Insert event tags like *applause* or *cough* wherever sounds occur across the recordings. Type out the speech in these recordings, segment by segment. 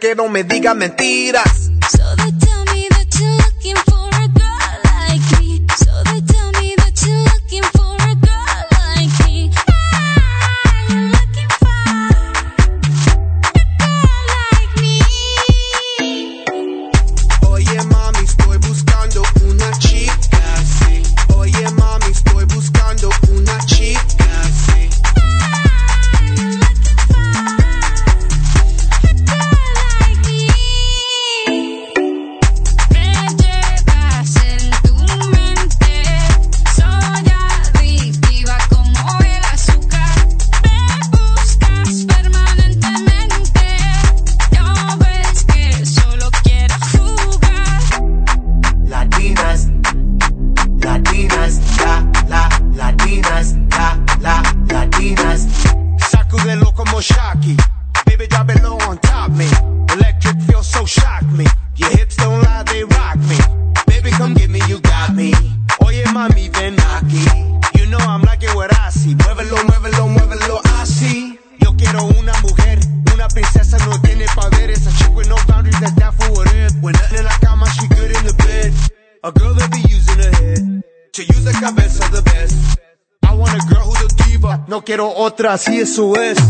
que no me digas mentiras. así eso es.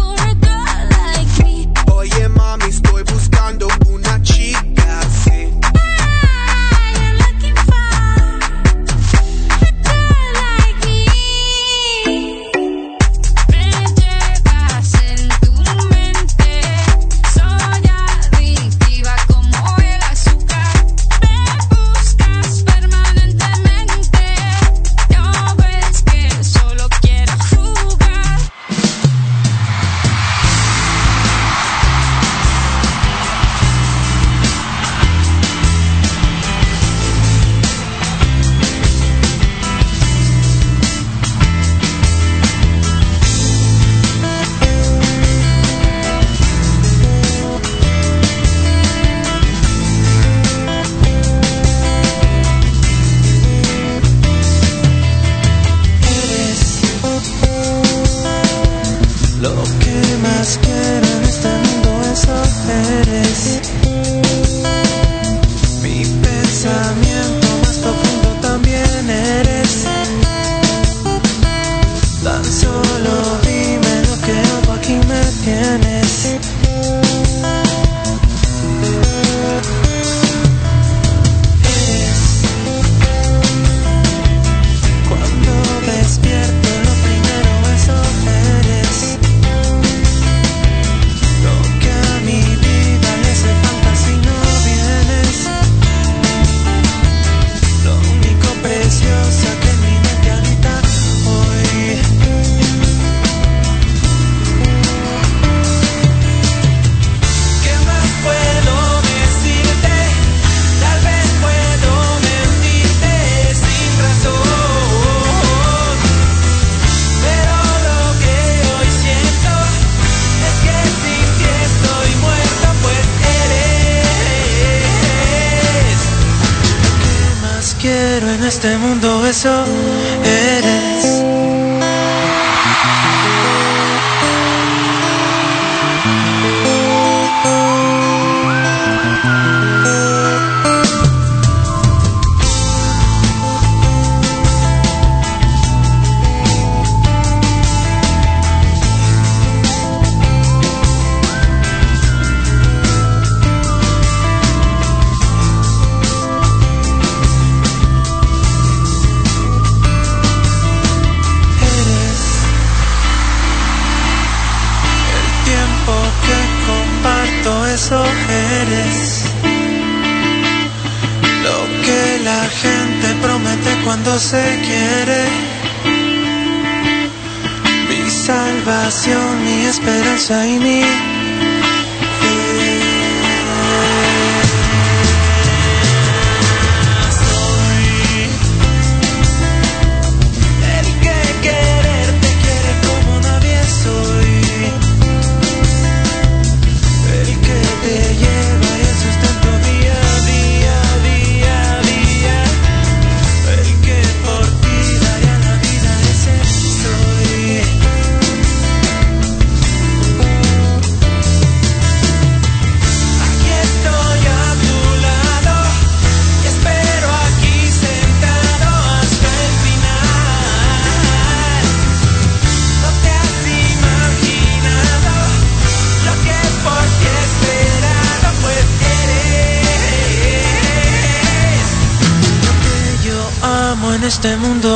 Este mundo.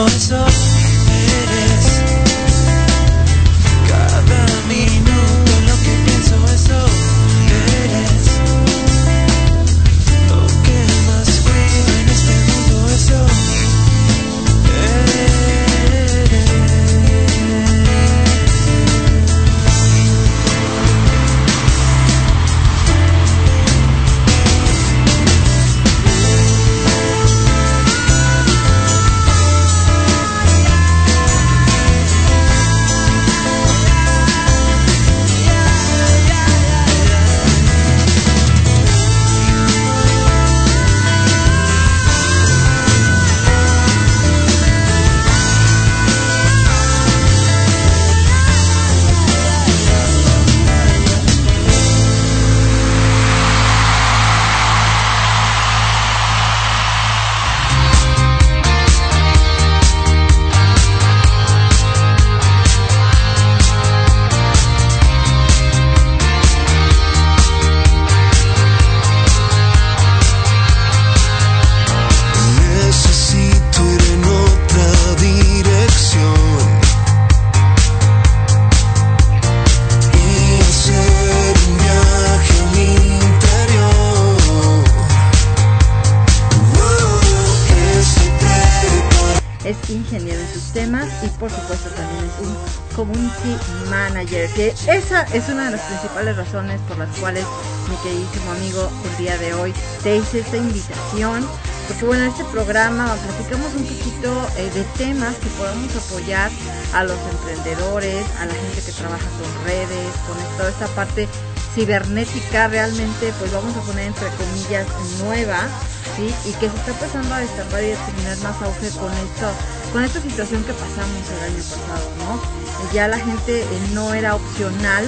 Esa es una de las principales razones por las cuales mi queridísimo amigo el día de hoy te hice esta invitación, porque bueno, en este programa platicamos un poquito eh, de temas que podemos apoyar a los emprendedores, a la gente que trabaja con redes, con toda esta parte cibernética realmente, pues vamos a poner entre comillas nueva, ¿sí? Y que se está empezando a destapar y a tener más auge con esto, con esta situación que pasamos el año pasado, ¿no? Ya la gente eh, no era opcional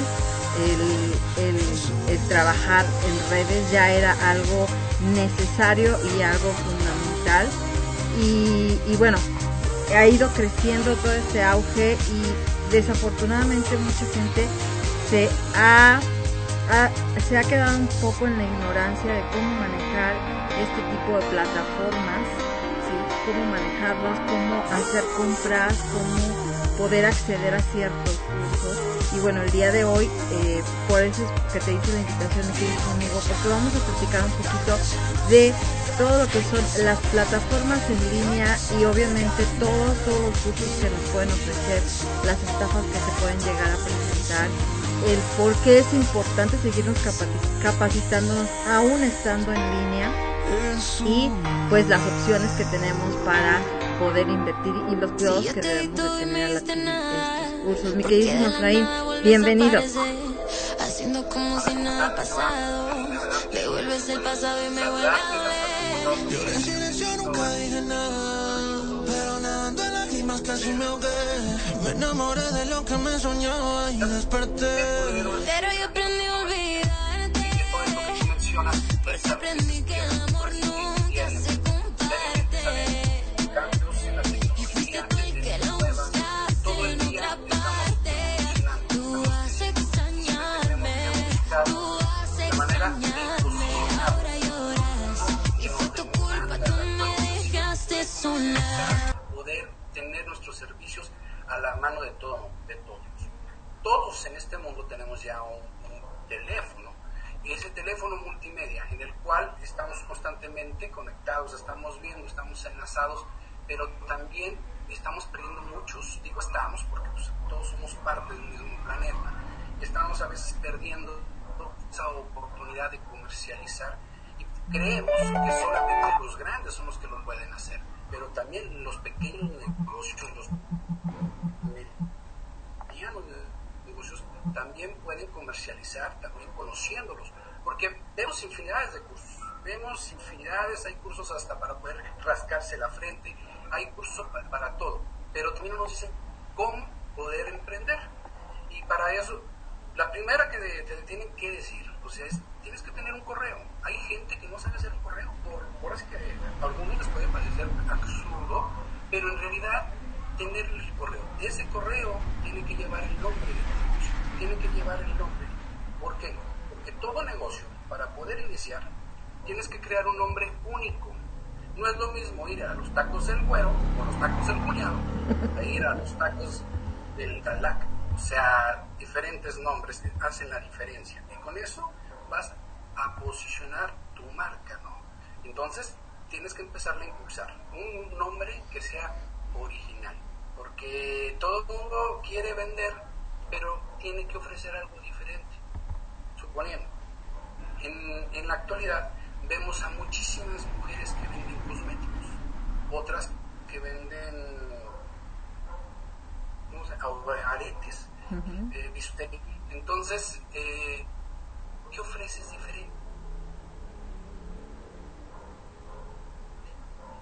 el, trabajar en redes, ya era algo necesario y algo fundamental. Y, bueno, ha ido creciendo todo este auge y desafortunadamente mucha gente se ha, se ha quedado un poco en la ignorancia de cómo manejar este tipo de plataformas, cómo manejarlos, cómo hacer compras, cómo poder acceder a ciertos cursos. Y bueno, el día de hoy, eh, por eso es que te hice la invitación ir conmigo, porque vamos a platicar un poquito de todo lo que son las plataformas en línea y obviamente todos, todos los cursos que nos pueden ofrecer, las estafas que se pueden llegar a presentar, el por qué es importante seguirnos capaci- capacitándonos aún estando en línea y pues las opciones que tenemos para poder invertir y los cuidados que debemos de tener al adquirir estos cursos. Mi queridísimo Efraín, bienvenido. Haciendo como si nada ha pasado. Devuelves el pasado y me vuelves a ver. Yo en silencio nunca dije nada. más casi me ahogué. Me enamoré de lo que me soñaba y desperté. Pero yo aprendí a olvidarte. Por eso aprendí que tener nuestros servicios a la mano de, todo, de todos. Todos en este mundo tenemos ya un, teléfono y ese teléfono multimedia en el cual estamos constantemente conectados, estamos viendo, estamos enlazados, pero también estamos perdiendo muchos, digo estamos porque pues, todos somos parte del mismo planeta, estamos a veces perdiendo esa oportunidad de comercializar y creemos que solamente los grandes son los que lo pueden hacer, pero también los pequeños negocios, los medianos negocios también pueden comercializar, también conociéndolos, porque vemos infinidades de cursos, vemos infinidades, hay cursos hasta para poder rascarse la frente, hay cursos pa- para, todo, pero también nos dicen cómo poder emprender. Y para eso, la primera que te, te tienen que decir, sea, es, tienes que tener un correo. Hay gente que no sabe hacer un correo, por, por así que a algunos les puede parecer absurdo, pero en realidad tener el correo. Ese correo tiene que llevar el nombre del negocio, tiene que llevar el nombre. ¿Por qué? Porque todo negocio, para poder iniciar, tienes que crear un nombre único. No es lo mismo ir a los tacos del güero o los tacos del cuñado, a ir a los tacos del Galac. O sea, diferentes nombres hacen la diferencia. Y con eso vas a posicionar tu marca, ¿no? Entonces, tienes que empezarla a impulsar. Un nombre que sea original. Porque todo el mundo quiere vender, pero tiene que ofrecer algo diferente. Suponiendo, en, en la actualidad vemos a muchísimas mujeres que venden cosméticos, otras que venden ¿cómo se Entonces, eh, ¿qué ofreces diferente?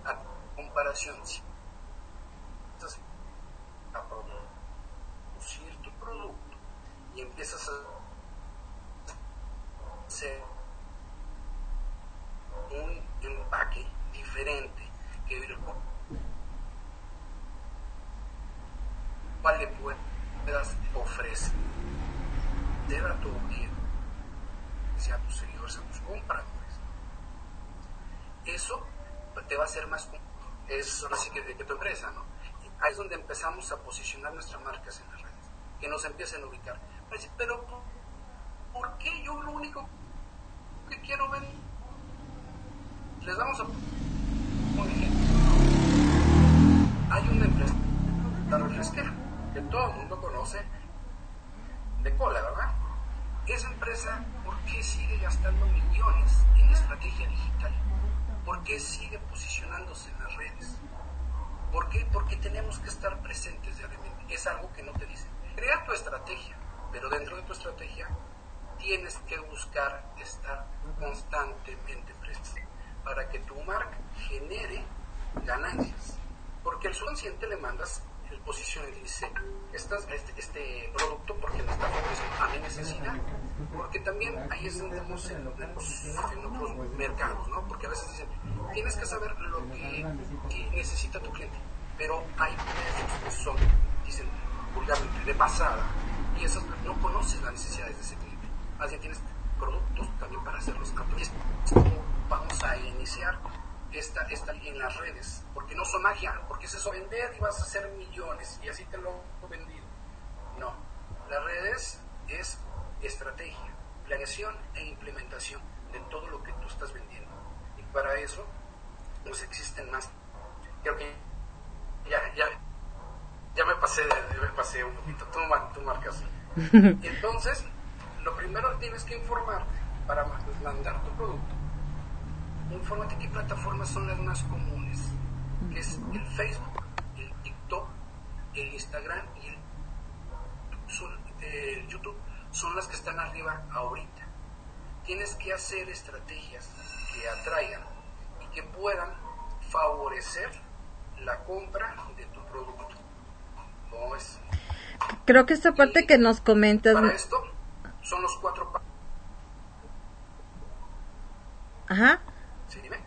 A comparación, si empiezas a producir tu producto y empiezas a hacer un empaque diferente que el cual le puedas ofrecer a tu audiencia, a tus seguidores, a tus compradores. Eso te va a hacer más. Es ahora sí que de, tu empresa, ¿no? Ahí es donde empezamos a posicionar nuestras marcas en las redes, que nos empiecen a ubicar. Decir, Pero, ¿por- ¿por qué yo lo único que quiero ver? Les damos a ejemplo. Hay una empresa, la refresquera, que todo el mundo conoce de cola, ¿verdad? Esa empresa, ¿por qué sigue gastando millones en estrategia digital? ¿Por qué sigue posicionándose en las redes? ¿Por qué? Porque tenemos que estar presentes diariamente. Es algo que no te dicen. Crea tu estrategia, pero dentro de tu estrategia tienes que buscar estar constantemente presente para que tu marca genere ganancias. Porque al subconsciente le mandas el posición y dice, "Estas- este, este producto porque me está ofreciendo a mi necesidad. Porque también ahí es donde estamos en, en otros mercados, ¿no? Porque a veces dicen, tienes que saber lo que, que necesita tu cliente. Pero hay precios que son, dicen vulgarmente, de pasada. Y esos no conoces las necesidades de ese cliente. Bien tienes productos también para hacerlos aptos. Vamos a iniciar esta, esta en las redes, porque no son magia, porque es eso vender y vas a hacer millones y así te lo he vendido. No, las redes es estrategia, planeación e implementación de todo lo que tú estás vendiendo. Y para eso, pues existen más. Creo que ya, ya, ya me pasé, de- me pasé un poquito, tú, tú marcas. *laughs* Entonces, lo primero tienes que informarte para ma- mandar tu producto. Infórmate qué plataformas son las más comunes, que es el Facebook, el TikTok, el Instagram y el, son- el YouTube. Son las que están arriba ahorita. Tienes que hacer estrategias que atraigan y que puedan favorecer la compra de tu producto. ¿Cómo ves? Creo que esta parte que nos comentas... Para esto son los cuatro pa- Ajá.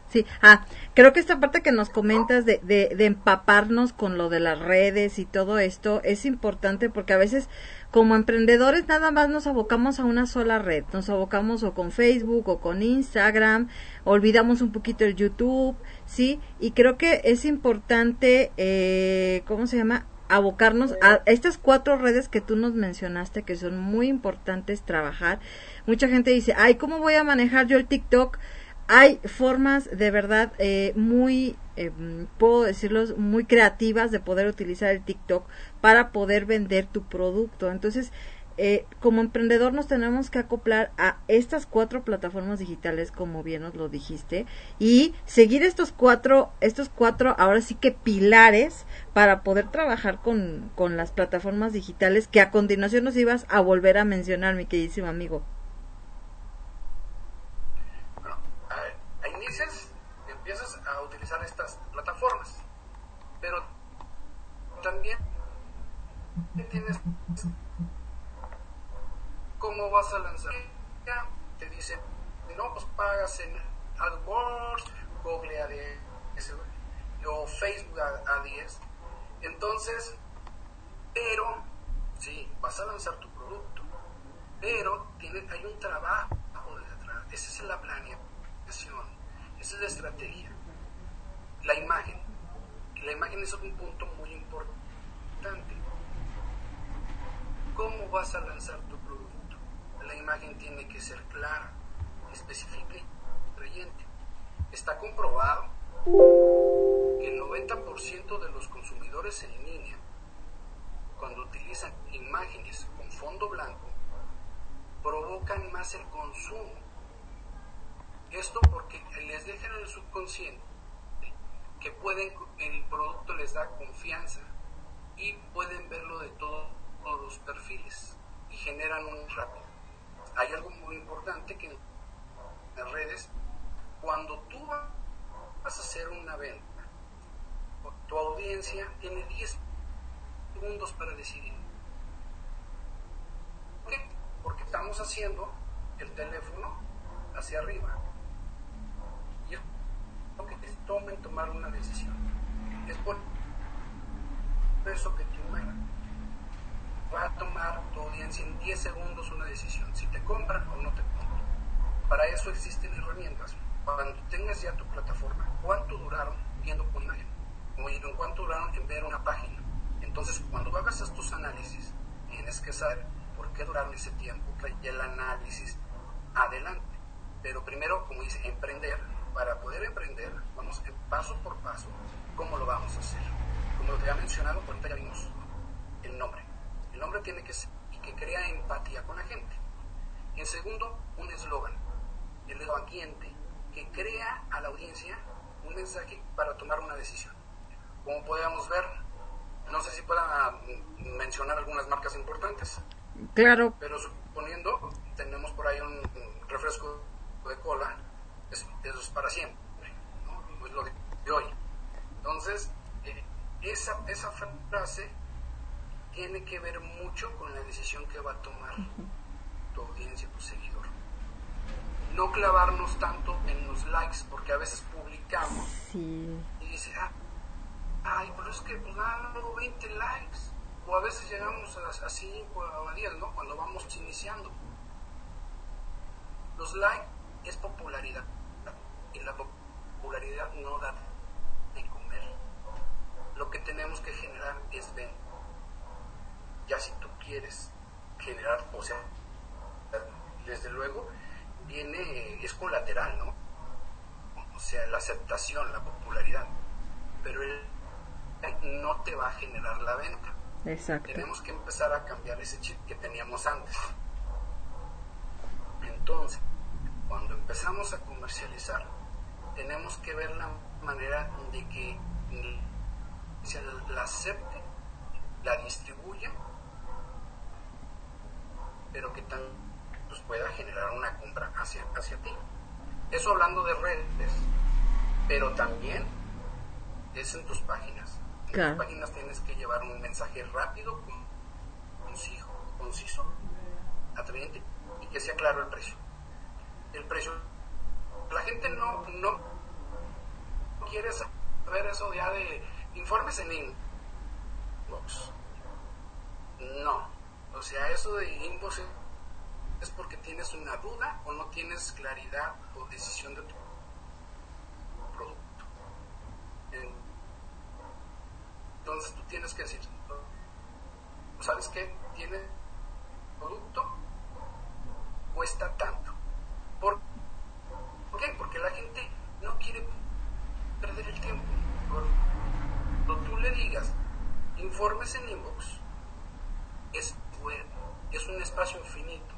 Sí, ah, creo que esta parte que nos comentas de, de, de empaparnos con lo de las redes y todo esto es importante porque a veces como emprendedores nada más nos abocamos a una sola red, nos abocamos o con Facebook o con Instagram, olvidamos un poquito el YouTube, ¿sí? Y creo que es importante, eh, ¿cómo se llama? abocarnos a estas cuatro redes que tú nos mencionaste que son muy importantes trabajar. Mucha gente dice, ay, ¿cómo voy a manejar yo el TikTok? Hay formas de verdad eh, muy, eh, puedo decirlos, muy creativas de poder utilizar el TikTok para poder vender tu producto. Entonces, eh, como emprendedor nos tenemos que acoplar a estas cuatro plataformas digitales, como bien nos lo dijiste, y seguir estos cuatro, estos cuatro, ahora sí que pilares para poder trabajar con, con las plataformas digitales que a continuación nos ibas a volver a mencionar, mi queridísimo amigo. Bueno, inicias empiezas a utilizar estas plataformas, pero también tienes cómo vas a lanzar. Te dicen, no, pues pagas en AdWords, Google ADS o Facebook ADS. Entonces, pero, sí, vas a lanzar tu producto, pero tiene, hay un trabajo detrás. Esa es la planeación, esa es la estrategia. La imagen. La imagen es un punto muy importante. ¿Cómo vas a lanzar tu producto? La imagen tiene que ser clara, específica y atrayente. Está comprobado que el 90% de los consumidores en línea, cuando utilizan imágenes con fondo blanco, provocan más el consumo. Esto porque les dejan en el subconsciente que pueden, el producto les da confianza y pueden verlo de todo- todos los perfiles y generan un rápido. Hay algo muy importante que en las redes, cuando tú vas a hacer una venta, tu audiencia tiene 10 segundos para decidir. ¿Por qué? Porque estamos haciendo el teléfono hacia arriba. Que te tomen tomar una decisión. Es por eso que tu va a tomar tu audiencia en 10 segundos una decisión, si te compran o no te compran. Para eso existen herramientas. Cuando tengas ya tu plataforma, ¿cuánto duraron viendo con imagen? O en cuánto duraron en ver una página. Entonces, cuando hagas estos análisis, tienes que saber por qué duraron ese tiempo, y el análisis adelante. Pero primero, como dice, emprender. Para poder emprender, vamos en paso por paso, ¿cómo lo vamos a hacer? Como te había mencionado, ahorita ya vimos el nombre. El nombre tiene que ser y que crea empatía con la gente. En segundo, un eslogan. El esloganiente que crea a la audiencia un mensaje para tomar una decisión. Como podemos ver, no sé si pueda mm, mencionar algunas marcas importantes, Claro, pero suponiendo tenemos por ahí un, refresco de cola, eso es para siempre, ¿no? es lo de, hoy. Entonces, eh, esa, esa frase tiene que ver mucho con la decisión que va a tomar tu audiencia, tu seguidor. No clavarnos tanto en los likes, porque a veces publicamos sí. y dice, ah, ay, pero es que pues nada, no 20 likes. O a veces llegamos a, a 5 o a 10, ¿no? Cuando vamos iniciando. Los likes es popularidad. Y la popularidad no da de comer. Lo que tenemos que generar es venta. Ya si tú quieres generar, o sea, desde luego, viene, es colateral, ¿no? o sea, la aceptación, la popularidad, pero él no te va a generar la venta. Exacto. Tenemos que empezar a cambiar ese chip que teníamos antes. Entonces, cuando empezamos a comercializar, tenemos que ver la manera de que se la acepte, la distribuya, pero que también pues, pueda generar una compra hacia, hacia ti. Eso hablando de redes, pero también es en tus páginas. En Claro. las páginas tienes que llevar un mensaje rápido, con- conciso, conciso, atrayente y que sea claro el precio. El precio. La gente no, no quiere saber eso ya de informes en inbox. No. O sea, eso de inbox es- porque tienes una duda o no tienes claridad o decisión de tu producto. Entonces tú tienes que decir, ¿sabes qué? Tiene producto, cuesta tanto. ¿Por, ¿Por qué? Porque la gente no quiere perder el tiempo. Cuando tú le digas, informes en inbox, es web, es un espacio infinito.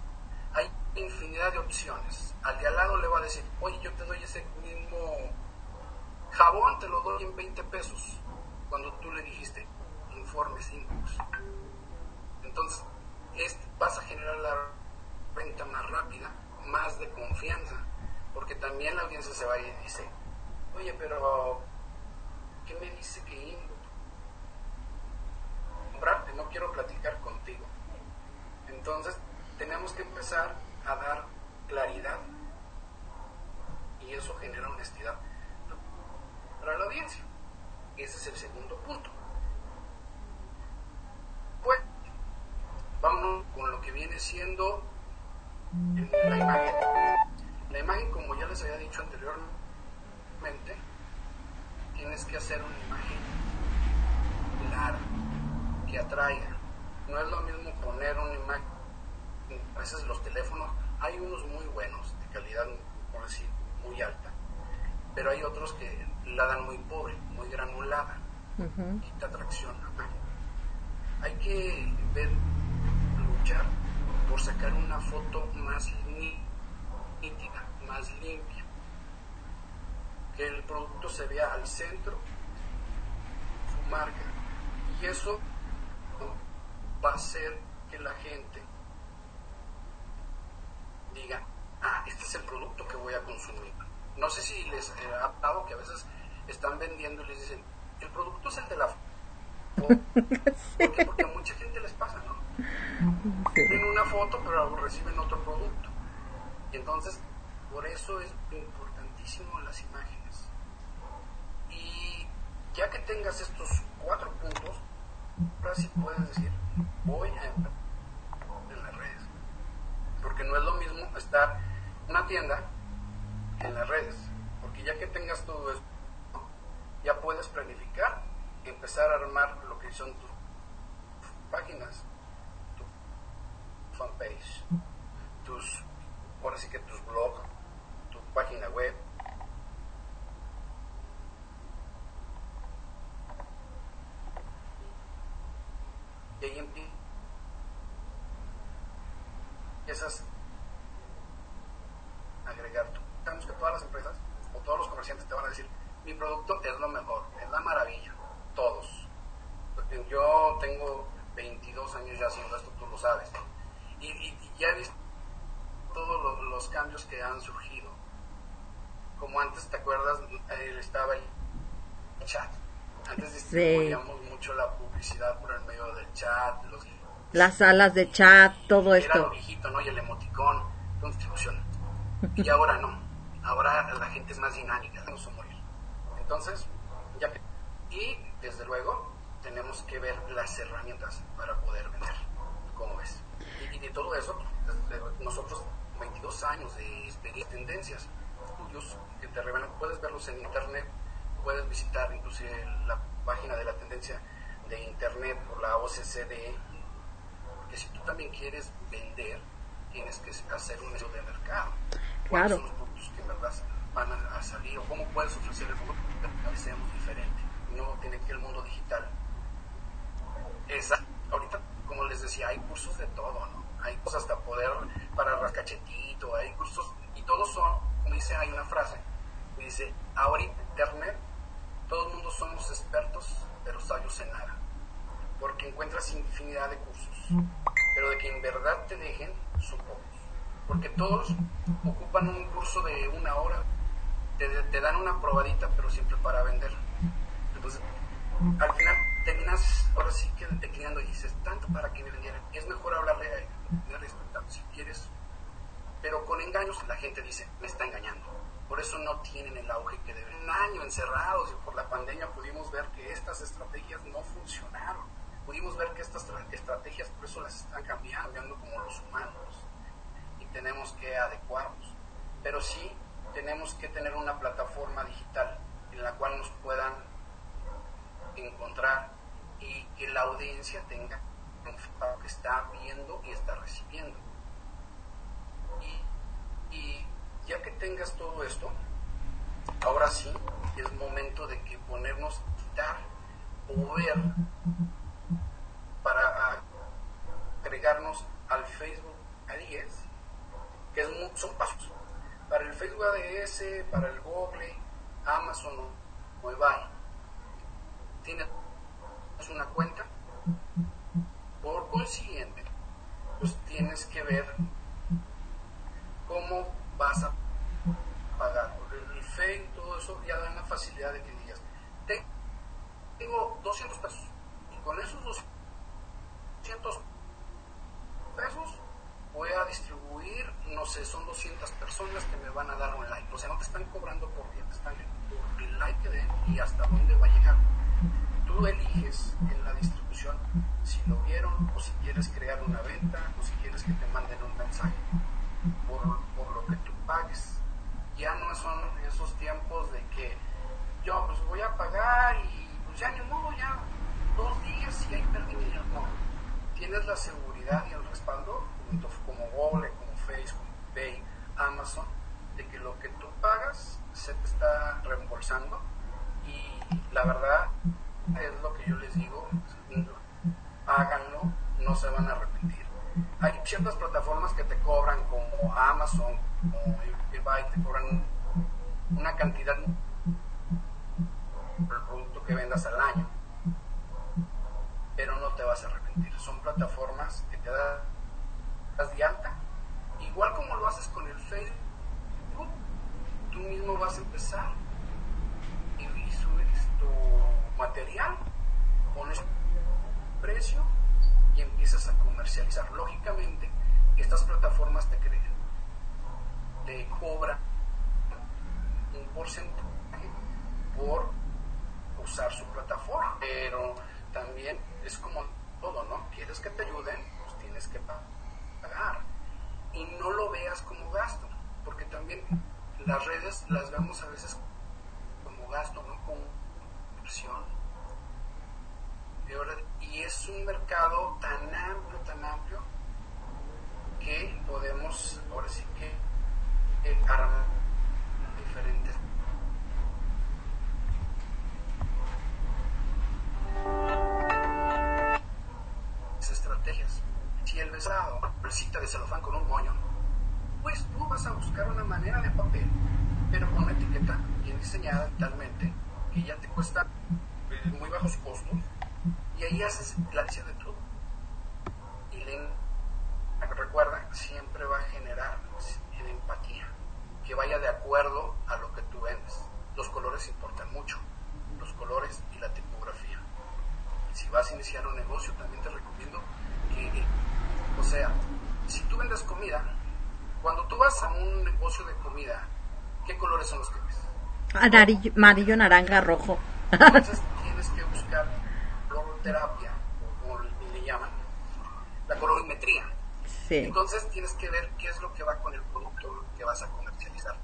Hay infinidad de opciones. Al de al lado le va a decir, oye, yo te doy ese mismo jabón, te lo doy en 20 pesos. Cuando tú le dijiste, informes inbox. Entonces, es- vas a generar la venta más rápida, más de confianza. Porque también la audiencia se va y dice, oye, pero, ¿qué me dice que inbox? comprarte, no quiero platicar contigo. Entonces, tenemos que empezar a dar claridad y eso genera honestidad para la audiencia. Ese es el segundo punto. Pues, vámonos con lo que viene siendo la imagen. La imagen, como ya les había dicho anteriormente, tienes que hacer una imagen clara, que atraiga. No es lo mismo poner una imagen, a veces los teléfonos, hay unos muy buenos, de calidad, por decir, muy alta, pero hay otros que la dan muy pobre, muy granulada, quita atracción a imagen. Hay que ver, luchar por sacar una foto más ní- nítida, más limpia, que el producto se vea al centro, su marca, y eso va a hacer que la gente diga, ah, este es el producto que voy a consumir. No sé si les eh, ha dado que a veces están vendiendo y les dicen, el producto es el de la foto. ¿Por qué? Porque a mucha gente les pasa, ¿no? Tienen una foto, pero reciben otro producto. Y entonces, por eso es importantísimo las imágenes. Y ya que tengas estos cuatro puntos, ahora sí puedes decir, voy a en las redes. Porque no es lo mismo estar en una tienda en las redes. Porque ya que tengas todo esto, ya puedes planificar, empezar a armar lo que son tus páginas, tu fanpage, tus, ahora sí que tus blogs, tu página web, y ahí empie- empiezas a agregar tú. Sabemos que todas las empresas o todos los comerciantes te van a decir, mi producto es lo mejor, es la maravilla, todos. Yo tengo 22 años ya haciendo esto, tú lo sabes. Y- y ya he visto todos los, los cambios que han surgido. Como antes, ¿te acuerdas? Eh, estaba el chat. Antes distribuíamos mucho la publicidad por el medio del chat, los Las salas de chat, todo era lo esto. viejito, ¿no? Y el emoticón, con distribución. Y ahora no. Ahora la gente es más dinámica, vamos a morir. Entonces, ya que... Y, desde luego, tenemos que ver las herramientas para poder vender. ¿Cómo ves? Y, y de todo eso, desde nosotros, 22 años de experiencia, tendencias, estudios que te revelan, puedes verlos en internet, puedes visitar inclusive la página de la tendencia de internet por la OCCDE, porque si tú también quieres vender, tienes que hacer un estudio de mercado. ¿Cuáles Claro. son los productos que en verdad van a, a salir o cómo puedes ofrecer el producto que seamos diferente? No tiene que ir el mundo digital. Esa, ahorita, como les decía, hay cursos de todo, ¿no? Hay cosas hasta poder para rascachetito, hay cursos, y todos son, como dice, hay una frase, que dice, ahorita internet, todo el mundo somos expertos, pero sabios en nada. Porque encuentras infinidad de cursos, pero de que en verdad te dejen, son pocos. Porque todos ocupan un curso de una hora, te, te dan una probadita, pero siempre para vender. Entonces, al final terminas ahora sí que declinando y dices, tanto para que me vendieran, es mejor hablarle a respetar si quieres, pero con engaños la gente dice, me está engañando. Por eso no tienen el auge que deben. Un año encerrados y por la pandemia pudimos ver que estas estrategias no funcionaron. Pudimos ver que estas tra- estrategias por eso las están cambiando como los humanos. Y tenemos que adecuarnos. Pero sí tenemos que tener una plataforma digital en la cual nos puedan encontrar y que la audiencia tenga enfocado que está viendo y está recibiendo. Y, y ya que tengas todo esto, ahora sí es momento de que ponernos a quitar o ver para agregarnos al Facebook ADS, que es mu- son pasos. Para el Facebook ADS, para el Google, Amazon o eBay, tienes una cuenta, por consiguiente, pues tienes que ver cómo vas a pagar. El, el Facebook, todo eso ya da la facilidad de que digas, "Te- tengo 200 pesos y con esos 200 pesos voy a distribuir, no sé, son 200 personas que me van a dar un like. O sea, no te están cobrando por día, te están por el like que y hasta dónde va a llegar. Tú eliges en la distribución si lo vieron o si quieres crear una venta o si quieres que te manden un mensaje por, por lo que tú pagues. Ya no son esos tiempos de que yo pues voy a pagar y pues ya ni modo, ya dos días y ahí perdí mi dinero. No, tienes la seguridad y el respaldo, tanto como Google, como Facebook, como Pay, Amazon, de que lo que tú pagas se te está reembolsando y la verdad es lo que yo les digo, háganlo, no se van a arrepentir. Hay ciertas plataformas que te cobran como Amazon, como eBay, te cobran una cantidad por el producto que vendas al año, pero no te vas a arrepentir. Son plataformas que te da- das de alta, igual como lo haces con el Facebook, tú mismo vas a empezar y, y subes tu material, pones precio y empiezas a comercializar. Lógicamente, estas plataformas te creen, te cobran un porcentaje por usar su plataforma, pero también es como todo, ¿no? Quieres que te ayuden, pues tienes que pa- pagar y no lo veas como gasto, porque también las redes las vemos a veces como gasto, no como y es un mercado tan amplio, tan amplio, que podemos, ahora sí que, eh, armar diferentes estrategias. Si el besado, bolsita de celofán con un moño, pues tú vas a buscar una manera de papel, pero con una etiqueta bien diseñada digitalmente, que ya te cuesta eh, muy bajos costos, y ahí haces la lista de todo. Y le, recuerda, siempre va a generar en empatía, que vaya de acuerdo a lo que tú vendes. Los colores importan mucho, los colores y la tipografía. Si vas a iniciar un negocio, también te recomiendo que, o sea, si tú vendes comida, cuando tú vas a un negocio de comida, ¿qué colores son los que ves? Amarillo, amarillo, naranja, rojo. Entonces tienes que buscar coloroterapia, o como le llaman, la colorimetría. Sí. Entonces tienes que ver qué es lo que va con el producto que vas a comercializar.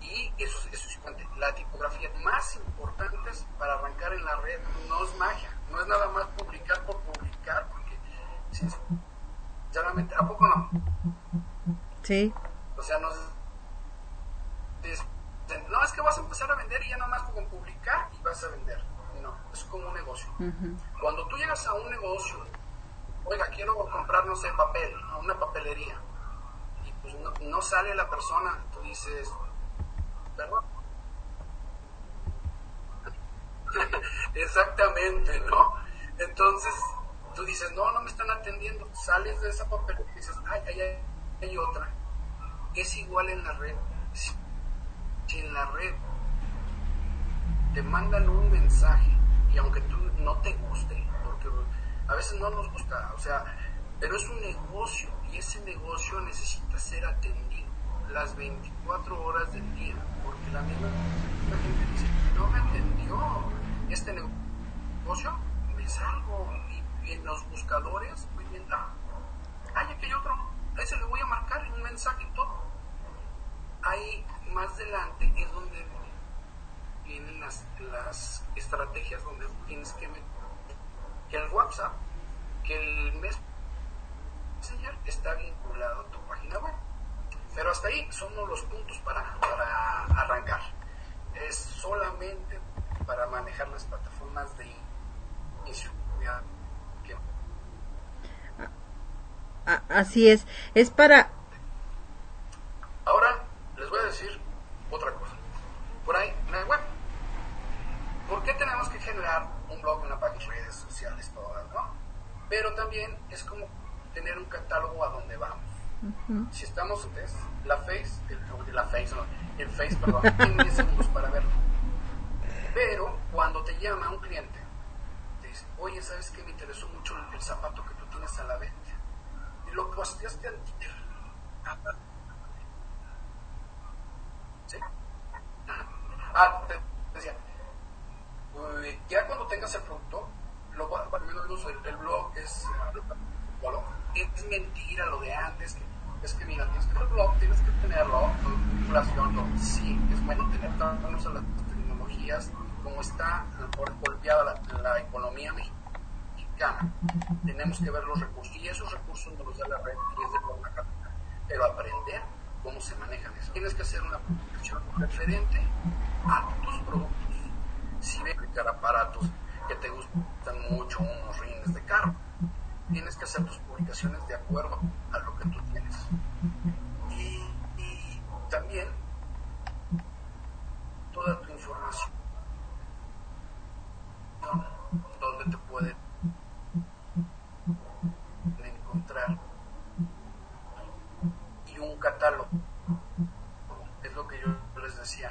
Y eso, eso es importante. La tipografía más importante para en la red no es magia, no es nada más publicar por publicar, porque sinceramente, ¿a poco no? Sí. O sea, no, es vas a empezar a vender y ya nada más con publicar y vas a vender. No, es como un negocio. Cuando tú llegas a un negocio, oiga, quiero comprar, no sé, papel, a una papelería, y pues no, no sale la persona, tú dices, perdón. *laughs* Exactamente, ¿no? Entonces, tú dices, no, no me están atendiendo, sales de esa papelería y dices, ay, ay, ay, hay otra. Es igual en la red. Si en la red te mandan un mensaje y aunque tú no te guste, porque a veces no nos gusta, o sea, pero es un negocio y ese negocio necesita ser atendido las 24 horas del día, porque la misma la gente dice, no me atendió este negocio, me salgo y, en los buscadores voy viendo, ah, hay otro, a ese le voy a marcar un mensaje y todo. Ahí más adelante es donde vienen las, las estrategias donde tienes que meter el WhatsApp, que el Messenger está vinculado a tu página web. Pero hasta ahí son los puntos para, para arrancar. Es solamente para manejar las plataformas de inicio. Así es. Es para... Ahora les voy a decir otra cosa. Por ahí, en la web. ¿Por qué tenemos que generar un blog, una página, redes sociales, todas, no? Pero también es como tener un catálogo a donde vamos. Si estamos antes, la Face, el, la face, no, el Face, perdón, *laughs* tiene 10 segundos para verlo. Pero cuando te llama un cliente, te dice, oye, ¿sabes qué? Me interesó mucho el, el zapato que tú tienes a la venta. Y lo posteaste al *laughs* ¿Sí? Ah, te decía, ya cuando tengas el producto, lo el, uso, el, blog es, es mentira lo de antes, es que mira, tienes que el blog, tienes que tenerlo, vinculación, no, sí, es bueno tener todas las tecnologías, como está golpeada la, la economía mexicana, tenemos que ver los recursos, y esos recursos nos los da la red y es de forma capital, pero aprender cómo se manejan eso. Tienes que hacer una publicación referente a tus productos. Si ves aparatos que te gustan mucho, unos rines de carro, tienes que hacer tus publicaciones de acuerdo a lo que tú tienes. Y, y también toda tu información donde te pueden encontrar y un catálogo. Es lo que yo les decía.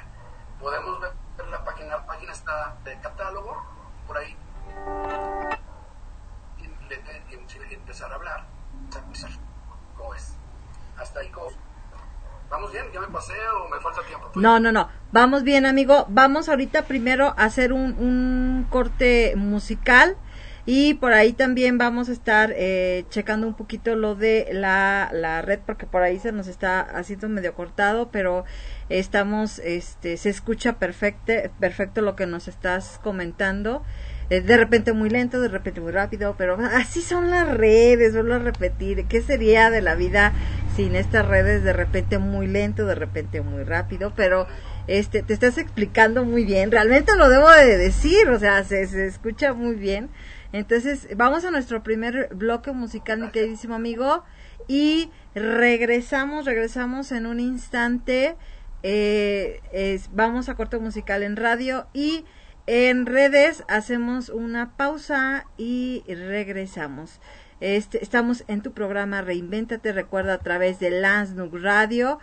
Podemos ver la página, la página está de catálogo, por ahí y le- y- y empezar a hablar, empezar, ¿cómo es? Hasta ahí, ¿cómo? ¿Vamos bien? ¿Ya me pasé o me falta tiempo? No, no, no. Vamos bien, amigo. Vamos ahorita primero a hacer un, un corte musical y por ahí también vamos a estar eh, checando un poquito lo de la, la red porque por ahí se nos está haciendo medio cortado, pero estamos, este, se escucha perfecto, perfecto lo que nos estás comentando. Eh, de repente muy lento, de repente muy rápido, pero así son las redes, vuelvo a repetir, ¿qué sería de la vida sin estas redes? De repente muy lento, de repente muy rápido, pero este, te estás explicando muy bien, realmente lo debo de decir, o sea, se, escucha muy bien. Entonces, vamos a nuestro primer bloque musical, mi queridísimo amigo, y regresamos, regresamos en un instante. Eh, vamos a corte musical en radio y en redes hacemos una pausa y regresamos. Este, estamos en tu programa Reinvéntate, recuerda a través de Lansnug Radio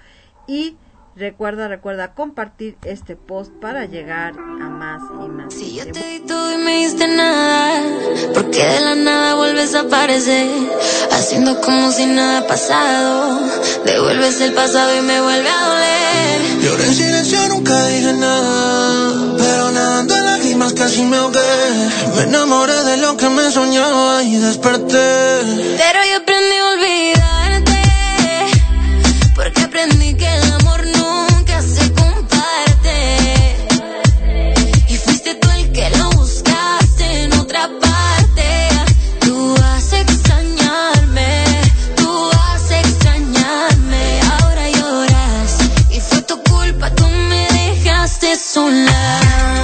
y recuerda, recuerda compartir este post para llegar a más y más. Si yo te di todo y me diste nada, porque de la nada vuelves a aparecer, haciendo como si nada ha pasado. Devuelves el pasado y me vuelve a doler. Lloré en silencio, nunca dije nada. Pero nadando en lágrimas casi me ahogué. Me enamoré de lo que me soñaba y desperté. Pero yo aprendí a olvidarte, sola.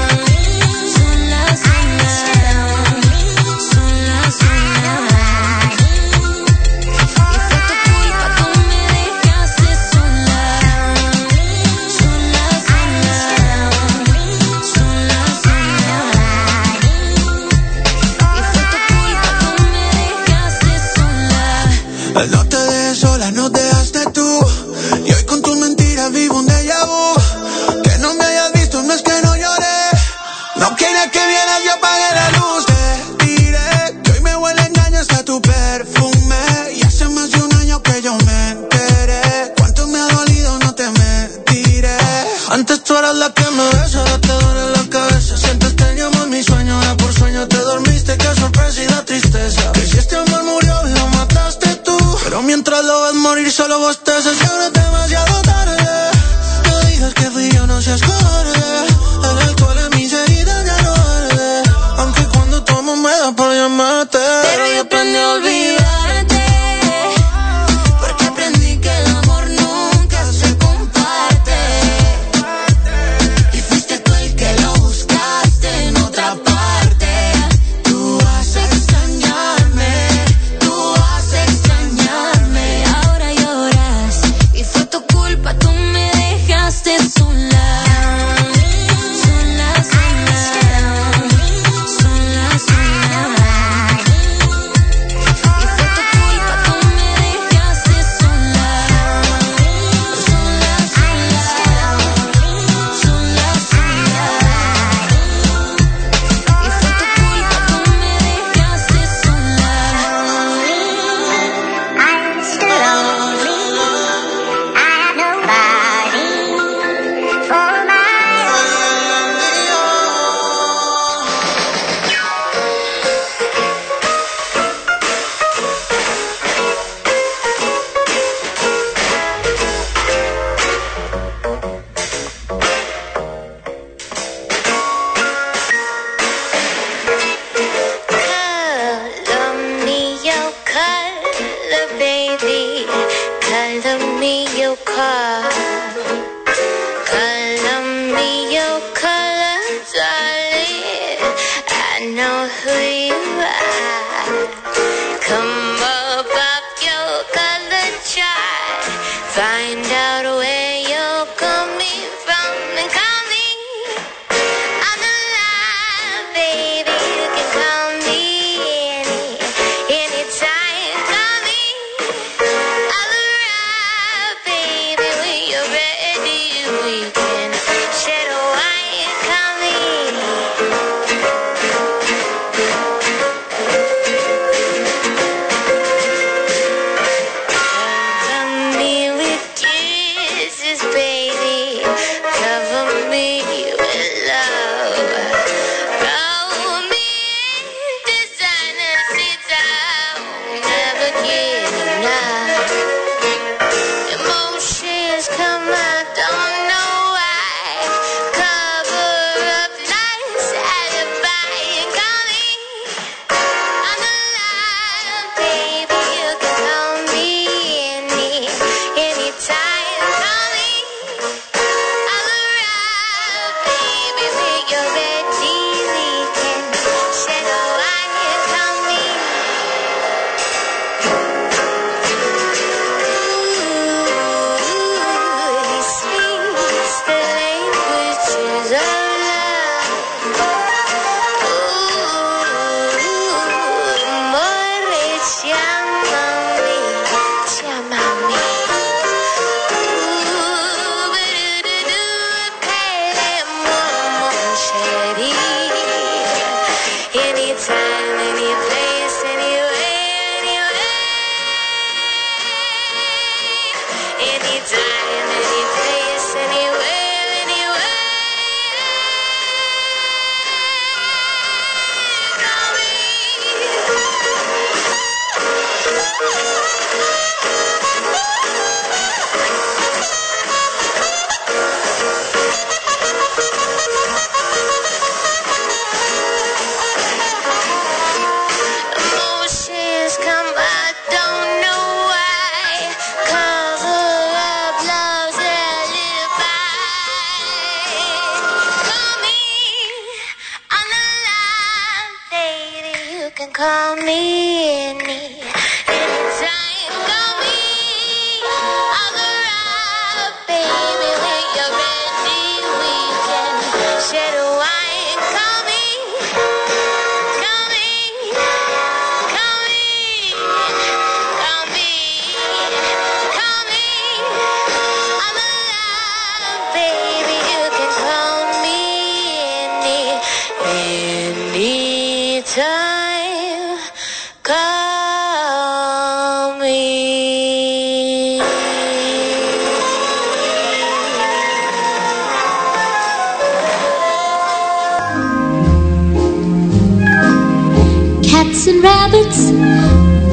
And rabbits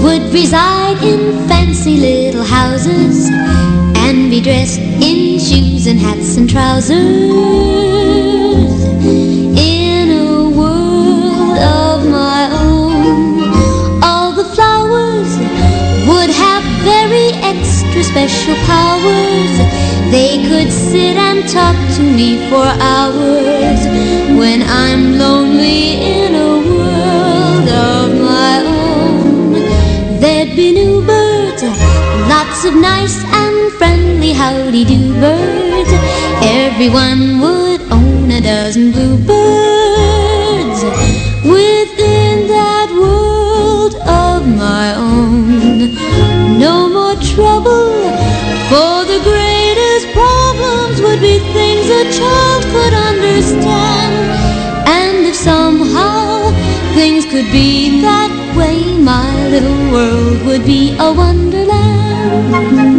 would reside in fancy little houses and be dressed in shoes and hats and trousers. In a world of my own, all the flowers would have very extra special powers. They could sit and talk to me for hours when I'm lonely in a of nice and friendly howdy do birds. Everyone would own a dozen bluebirds within that world of my own. No more trouble, for the greatest problems would be things a child could understand. And if somehow things could be that way, my little world would be a wonderland. Dos,